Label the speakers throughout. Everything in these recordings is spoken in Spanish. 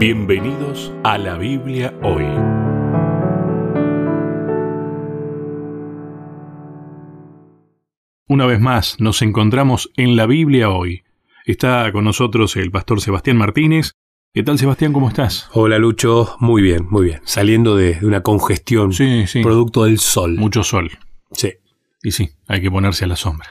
Speaker 1: Bienvenidos a la Biblia hoy. Una vez más, nos encontramos en la Biblia hoy. Está con nosotros el pastor Sebastián Martínez. ¿Qué tal, Sebastián? ¿Cómo estás?
Speaker 2: Hola, Lucho. Muy bien, muy bien. Saliendo de, de una congestión
Speaker 1: Sí, sí.
Speaker 2: producto del sol.
Speaker 1: Mucho sol.
Speaker 2: Sí.
Speaker 1: Y sí, hay que ponerse a la sombra.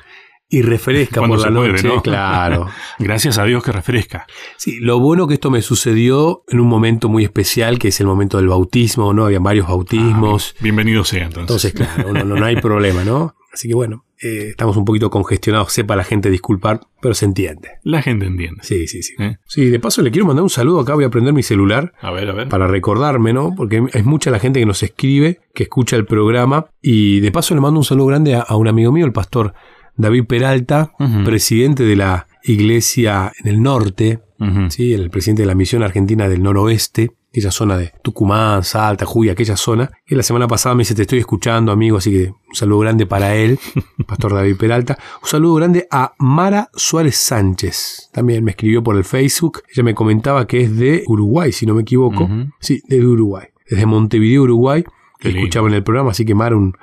Speaker 2: Y refresca
Speaker 1: Cuando
Speaker 2: por la noche,
Speaker 1: ¿no?
Speaker 2: claro.
Speaker 1: Gracias a Dios que refresca.
Speaker 2: Sí, lo bueno que esto me sucedió en un momento muy especial, que es el momento del bautismo, ¿no? Había varios bautismos.
Speaker 1: Bienvenido sea entonces.
Speaker 2: Entonces, claro, no, no- no hay problema, ¿no? Así que bueno, eh, estamos un poquito congestionados, sepa la gente disculpar, pero se entiende.
Speaker 1: La gente entiende.
Speaker 2: Sí, sí, sí.
Speaker 1: ¿Eh?
Speaker 2: Sí, de paso le quiero mandar un saludo acá, voy a prender mi celular
Speaker 1: A ver, a ver.
Speaker 2: para recordarme, ¿no? Porque es mucha la gente que nos escribe, que escucha el programa. Y de paso le mando un saludo grande a, a un amigo mío, el pastor David Peralta, presidente de la iglesia en el norte. ¿sí? el presidente de la misión argentina del noroeste, aquella zona de Tucumán, Salta, Jujuy, aquella zona. Y la semana pasada me dice, te estoy escuchando, amigo, así que un saludo grande para él, pastor David Peralta. Un saludo grande a Mara Suárez Sánchez. También me escribió por el Facebook. Ella me comentaba que es de Uruguay, si no me equivoco. Sí, de Uruguay. Desde Montevideo, Uruguay.
Speaker 1: Lindo.
Speaker 2: Escuchaba en el programa, así que Mara, un,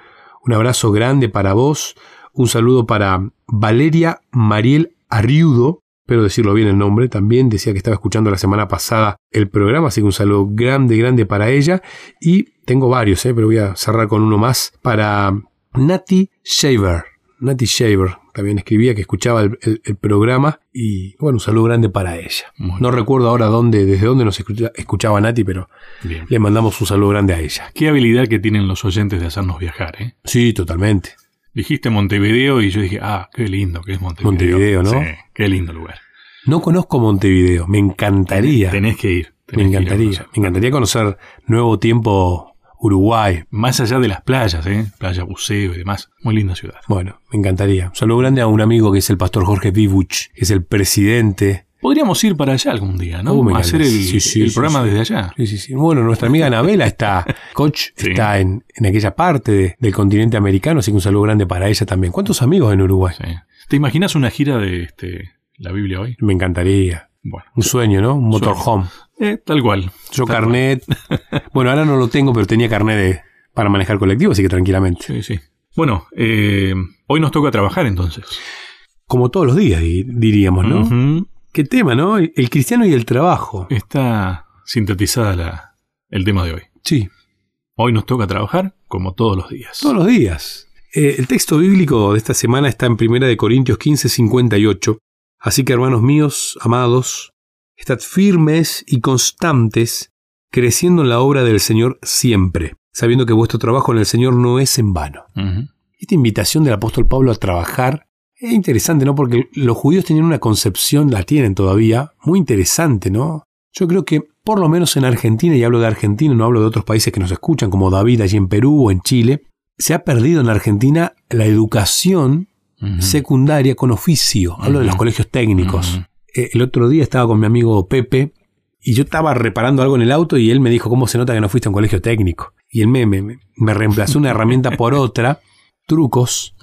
Speaker 2: un abrazo grande para vos. Un saludo para Valeria Mariel Arriudo. Espero decirlo bien el nombre. También decía que estaba escuchando la semana pasada el programa, así que un saludo grande, grande para ella. Y tengo varios, eh, pero voy a cerrar con uno más. Para Nati Shaver. Nati Shaver también escribía que escuchaba el, el- el programa. Y bueno, un saludo grande para ella.
Speaker 1: Muy
Speaker 2: No recuerdo ahora dónde, desde dónde nos escucha- escuchaba Nati, pero
Speaker 1: Bien.
Speaker 2: le mandamos un saludo grande a ella.
Speaker 1: Qué habilidad que tienen los oyentes de hacernos viajar, ¿eh?
Speaker 2: Sí, totalmente.
Speaker 1: Dijiste Montevideo y yo dije, ah, qué lindo que es Montevideo.
Speaker 2: Montevideo, ¿no?
Speaker 1: Sí, qué lindo lugar.
Speaker 2: No conozco Montevideo, me encantaría.
Speaker 1: Tenés que ir.
Speaker 2: me
Speaker 1: tenés a
Speaker 2: encantaría. Me encantaría conocer Nuevo Tiempo Uruguay.
Speaker 1: Más allá de las playas, ¿eh? Playa Buceo y demás. Muy linda ciudad.
Speaker 2: Bueno, me encantaría. Un saludo grande a un amigo que es el pastor Jorge Vivuch, que es el presidente.
Speaker 1: Podríamos ir para allá algún día, ¿no?
Speaker 2: Oh,
Speaker 1: Hacer el.
Speaker 2: Sí, sí,
Speaker 1: el
Speaker 2: sí,
Speaker 1: programa desde allá.
Speaker 2: Sí, sí, sí. Bueno, nuestra amiga Anabela está, coach, está en, en aquella parte de- del continente americano, así que un saludo grande para ella también. ¿Cuántos amigos en Uruguay?
Speaker 1: Sí. ¿Te imaginas una gira de este, la Biblia hoy?
Speaker 2: Me encantaría.
Speaker 1: Bueno,
Speaker 2: Un sueño, ¿no? Un motorhome.
Speaker 1: eh, tal cual.
Speaker 2: Yo
Speaker 1: Tal
Speaker 2: carnet. bueno, ahora no lo tengo, pero tenía carnet de- para manejar colectivo, así que tranquilamente.
Speaker 1: Sí, sí. Bueno, eh, hoy nos toca trabajar entonces.
Speaker 2: Como todos los días, di- diríamos, ¿no?
Speaker 1: Ujú.
Speaker 2: ¿Qué tema, no? El cristiano y el trabajo.
Speaker 1: Está sintetizada la, el tema de hoy.
Speaker 2: Sí,
Speaker 1: Hoy nos toca trabajar como todos los días.
Speaker 2: todos los días. Eh, el texto bíblico de esta semana está en 1 de Corintios 15, 58. Así que, hermanos míos, amados, estad firmes y constantes, creciendo en la obra del Señor siempre, sabiendo que vuestro trabajo en el Señor no es en vano. Esta invitación del apóstol Pablo a trabajar es interesante, ¿no? Porque los judíos tenían una concepción, la tienen todavía, muy interesante, ¿no? Yo creo que, por lo menos en Argentina, y hablo de Argentina, no hablo de otros países que nos escuchan, como David allí en Perú o en Chile, se ha perdido en Argentina la educación secundaria con oficio. Hablo de los colegios técnicos. Eh, el otro día estaba con mi amigo Pepe y yo estaba reparando algo en el auto y él me dijo, ¿cómo se nota que no fuiste a un colegio técnico? Y él me, me, me reemplazó una herramienta por otra, trucos.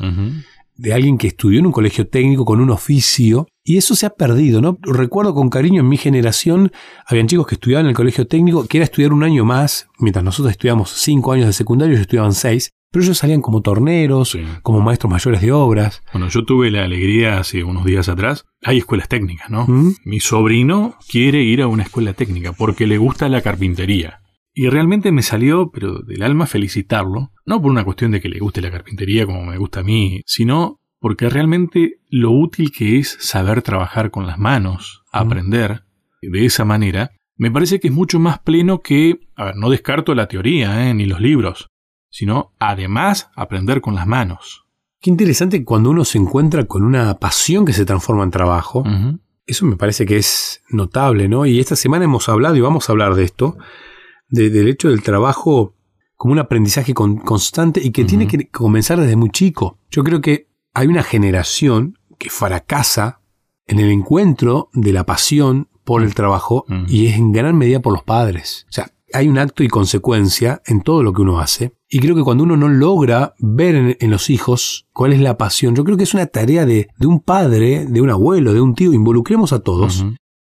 Speaker 2: De alguien que estudió en un colegio técnico con un oficio y eso se ha perdido, ¿no? Recuerdo con cariño en mi generación, habían chicos que estudiaban en el colegio técnico, que era estudiar un año más, mientras nosotros estudiamos cinco años de secundario, ellos estudiaban seis, pero ellos salían como torneros,
Speaker 1: Sí.
Speaker 2: como maestros mayores de obras.
Speaker 1: Bueno, yo tuve la alegría hace unos días atrás. Hay escuelas técnicas, ¿no?
Speaker 2: ¿Mm?
Speaker 1: Mi sobrino quiere ir a una escuela técnica porque le gusta la carpintería. Y realmente me salió, pero del alma, felicitarlo. No por una cuestión de que le guste la carpintería como me gusta a mí, sino porque realmente lo útil que es saber trabajar con las manos, aprender de esa manera, me parece que es mucho más pleno que, a ver, no descarto la teoría, ¿eh? ni los libros, sino además aprender con las manos.
Speaker 2: Qué interesante cuando uno se encuentra con una pasión que se transforma en trabajo. Eso me parece que es notable, ¿no? Y esta semana hemos hablado y vamos a hablar de esto, de- del hecho del trabajo como un aprendizaje con- constante y que tiene que comenzar desde muy chico. Yo creo que hay una generación que fracasa en el encuentro de la pasión por el trabajo y es en gran medida por los padres. O sea, hay un acto y consecuencia en todo lo que uno hace. Y creo que cuando uno no logra ver en, en los hijos cuál es la pasión, yo creo que es una tarea de, de un padre, de un abuelo, de un tío, involucremos a todos,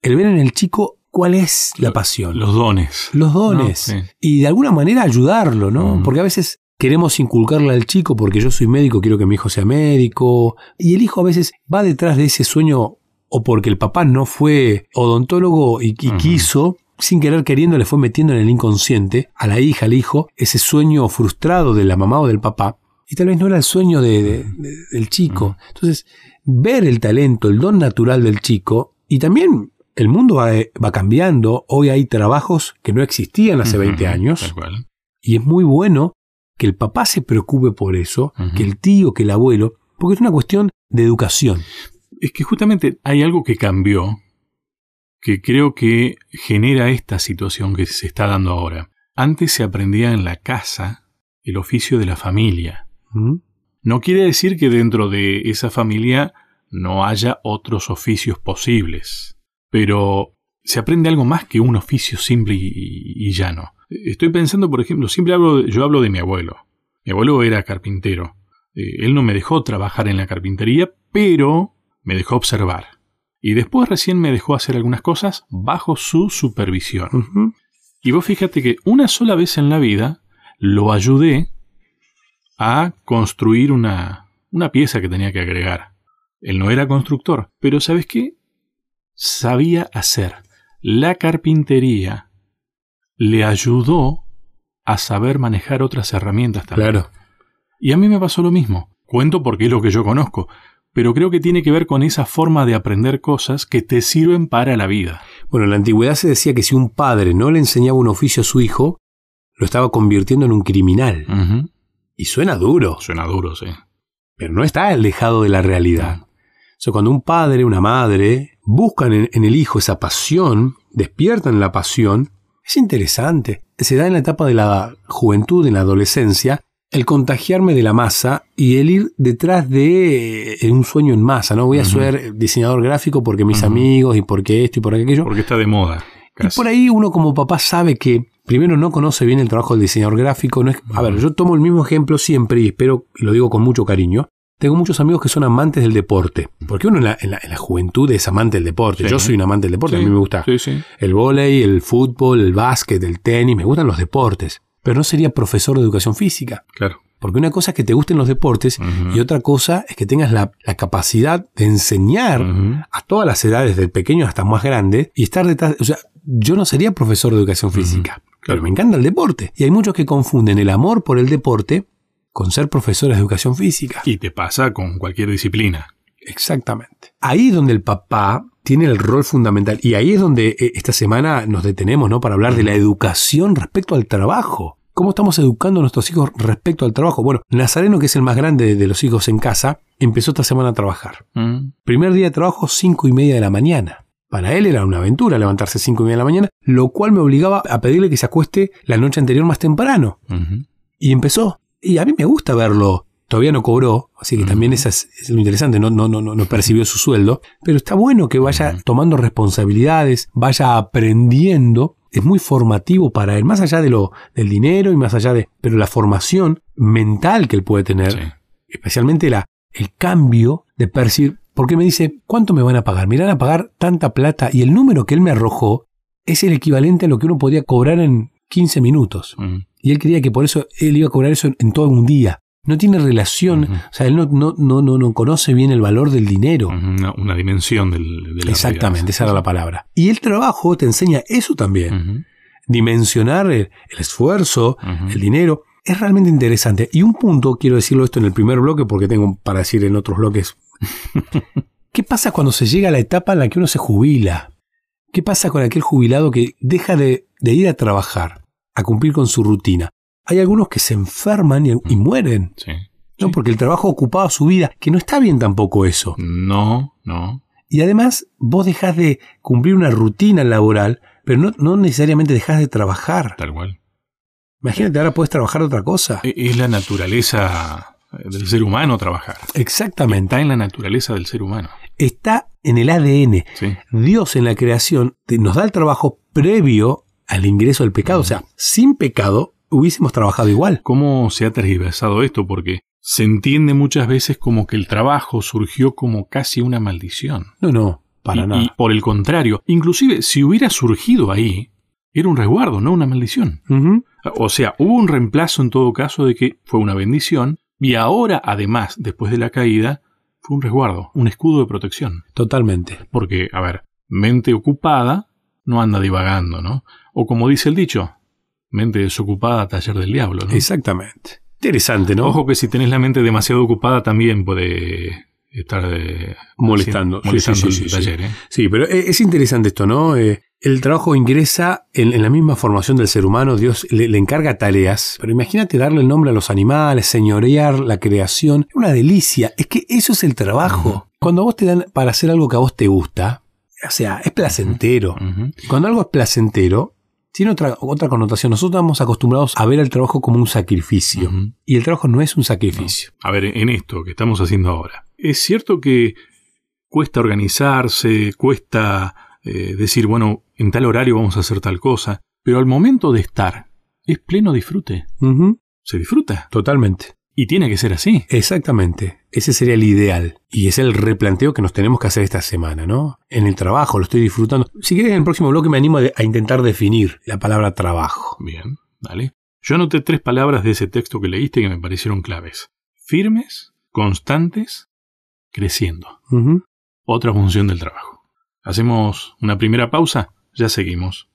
Speaker 2: el ver en el chico cuál es la pasión.
Speaker 1: Los dones.
Speaker 2: Los dones.
Speaker 1: No, sí.
Speaker 2: Y de alguna manera ayudarlo, ¿no?
Speaker 1: Mm.
Speaker 2: Porque a veces queremos inculcarle al chico porque yo soy médico, quiero que mi hijo sea médico. Y el hijo a veces va detrás de ese sueño o porque el papá no fue odontólogo y, quiso, sin querer queriendo, le fue metiendo en el inconsciente a la hija, al hijo, ese sueño frustrado de la mamá o del papá. Y tal vez no era el sueño de- de- de- del chico. Entonces, ver el talento, el don natural del chico, y también el mundo va, va cambiando. Hoy hay trabajos que no existían hace 20
Speaker 1: Ujú,
Speaker 2: años.
Speaker 1: Tal cual.
Speaker 2: Y es muy bueno que el papá se preocupe por eso, que el tío, que el abuelo, porque es una cuestión de educación.
Speaker 1: Es que justamente hay algo que cambió que creo que genera esta situación que se está dando ahora. Antes se aprendía en la casa el oficio de la familia.
Speaker 2: ¿Mm?
Speaker 1: No quiere decir que dentro de esa familia no haya otros oficios posibles, pero se aprende algo más que un oficio simple y, y llano. Estoy pensando, por ejemplo, siempre hablo, yo hablo de mi abuelo. Mi abuelo era carpintero. Eh, él no me dejó trabajar en la carpintería, pero me dejó observar. Y después recién me dejó hacer algunas cosas bajo su supervisión. Y vos fíjate que una sola vez en la vida lo ayudé a construir una, una pieza que tenía que agregar. Él no era constructor, pero ¿sabes qué? Sabía hacer. La carpintería le ayudó a saber manejar otras herramientas también.
Speaker 2: Claro.
Speaker 1: Y a mí me pasó lo mismo. Cuento porque es lo que yo conozco, pero creo que tiene que ver con esa forma de aprender cosas que te sirven para la vida.
Speaker 2: Bueno, en la antigüedad se decía que si un padre no le enseñaba un oficio a su hijo, lo estaba convirtiendo en un criminal. Y suena duro,
Speaker 1: Suena duro, sí.
Speaker 2: pero no está alejado de la realidad. O sea, cuando un padre, una madre, buscan en, en el hijo esa pasión, despiertan la pasión, es interesante. Se da en la etapa de la juventud, en la adolescencia, el contagiarme de la masa y el ir detrás de eh, un sueño en masa, ¿no? Voy a ser diseñador gráfico porque mis amigos y porque esto y por aquello.
Speaker 1: Porque está de moda.
Speaker 2: Y por ahí uno como papá sabe que primero no conoce bien el trabajo del diseñador gráfico. No es, a ver, yo tomo el mismo ejemplo siempre y espero, y lo digo con mucho cariño. Tengo muchos amigos que son amantes del deporte. Porque uno en la, en la- en la juventud es amante del deporte.
Speaker 1: Sí.
Speaker 2: Yo soy un amante del deporte.
Speaker 1: Sí,
Speaker 2: A mí me gusta
Speaker 1: Sí, sí.
Speaker 2: el vóley, el fútbol, el básquet, el tenis. Me gustan los deportes. Pero no sería profesor de educación física.
Speaker 1: Claro.
Speaker 2: Porque una cosa es que te gusten los deportes y otra cosa es que tengas la, la capacidad de enseñar a todas las edades, del pequeño hasta más grande, y estar detrás. O sea, yo no sería profesor de educación física, pero me encanta el deporte. Y hay muchos que confunden el amor por el deporte con ser profesores de educación física.
Speaker 1: Y te pasa con cualquier disciplina.
Speaker 2: Exactamente. Ahí es donde el papá tiene el rol fundamental. Y ahí es donde eh, esta semana nos detenemos, ¿no? Para hablar de la educación respecto al trabajo. ¿Cómo estamos educando a nuestros hijos respecto al trabajo? Bueno, Nazareno, que es el más grande de los hijos en casa, empezó esta semana a trabajar.
Speaker 1: Mm.
Speaker 2: Primer día de trabajo, cinco y media de la mañana. Para él era una aventura levantarse cinco y media de la mañana, lo cual me obligaba a pedirle que se acueste la noche anterior más temprano. Y empezó. Y a mí me gusta verlo. Todavía no cobró, así que también es, es lo interesante, no, no, no, no, no percibió su sueldo. Pero está bueno que vaya tomando responsabilidades, vaya aprendiendo. Es muy formativo para él, más allá de lo, del dinero y más allá de. Pero la formación mental que él puede tener
Speaker 1: Sí.
Speaker 2: especialmente la, el cambio de percibir, porque me dice, ¿cuánto me van a pagar? Me van a pagar tanta plata y el número que él me arrojó es el equivalente a lo que uno podía cobrar en 15 minutos. Y él creía que por eso él iba a cobrar eso en, todo un día. No tiene relación, o sea, él no, no, no, no, no conoce bien el valor del dinero.
Speaker 1: Una, una dimensión del, de la
Speaker 2: Exactamente,
Speaker 1: realidad.
Speaker 2: esa era la palabra. Y el trabajo te enseña eso también. Dimensionar el, el esfuerzo, el dinero. Es realmente interesante. Y un punto, quiero decirlo esto en el primer bloque porque tengo para decir en otros bloques. ¿Qué pasa cuando se llega a la etapa en la que uno se jubila? ¿Qué pasa con aquel jubilado que deja de, de ir a trabajar, a cumplir con su rutina? Hay algunos que se enferman y, y mueren,
Speaker 1: Sí.
Speaker 2: ¿no?
Speaker 1: Sí.
Speaker 2: Porque el trabajo ocupaba su vida, que no está bien tampoco eso.
Speaker 1: No, no.
Speaker 2: Y además, vos dejás de cumplir una rutina laboral, pero no, no necesariamente dejás de trabajar.
Speaker 1: Tal cual.
Speaker 2: Imagínate, ahora puedes trabajar otra cosa.
Speaker 1: E- Es la naturaleza del ser humano trabajar.
Speaker 2: Exactamente.
Speaker 1: Está en la naturaleza del ser humano.
Speaker 2: Está en el ADN.
Speaker 1: Sí.
Speaker 2: Dios en la creación nos da el trabajo previo al ingreso del pecado. O sea, sin pecado hubiésemos trabajado igual.
Speaker 1: ¿Cómo se ha tergiversado esto? Porque se entiende muchas veces como que el trabajo surgió como casi una maldición.
Speaker 2: No, no. Para
Speaker 1: y,
Speaker 2: nada.
Speaker 1: y por el contrario, inclusive si hubiera surgido ahí, era un resguardo, no una maldición. O sea, hubo un reemplazo en todo caso de que fue una bendición y ahora, además, después de la caída, fue un resguardo, un escudo de protección.
Speaker 2: Totalmente.
Speaker 1: Porque, a ver, mente ocupada no anda divagando, ¿no? O como dice el dicho, mente desocupada, taller del diablo, ¿no?
Speaker 2: Exactamente. Interesante, ¿no?
Speaker 1: Ojo que si tenés la mente demasiado ocupada también puede estar eh,
Speaker 2: Molestando.
Speaker 1: haciendo- molestando
Speaker 2: Sí, sí, sí,
Speaker 1: el
Speaker 2: sí,
Speaker 1: taller, ¿eh?
Speaker 2: Sí, pero e- es interesante esto, ¿no? Eh, el trabajo ingresa en, en la misma formación del ser humano, Dios le, le encarga tareas, pero imagínate darle el nombre a los animales, señorear la creación, una delicia, es que eso es el trabajo. Cuando a vos te dan para hacer algo que a vos te gusta, o sea, es placentero. Cuando algo es placentero, tiene otra, otra connotación. Nosotros estamos acostumbrados a ver el trabajo como un sacrificio, y el trabajo no es un sacrificio.
Speaker 1: A ver, en esto que estamos haciendo ahora, es cierto que cuesta organizarse, cuesta eh, decir, bueno, en tal horario vamos a hacer tal cosa, pero al momento de estar, es pleno disfrute. Se disfruta.
Speaker 2: Totalmente.
Speaker 1: Y tiene que ser así.
Speaker 2: Exactamente. Ese sería el ideal. Y es el replanteo que nos tenemos que hacer esta semana, ¿no? En el trabajo lo estoy disfrutando. Si quieres, en el próximo bloque me animo a, intentar definir la palabra trabajo.
Speaker 1: Bien, dale. Yo anoté tres palabras de ese texto que leíste que me parecieron claves. Firmes, constantes, creciendo. Otra función del trabajo. Hacemos una primera pausa, ya seguimos.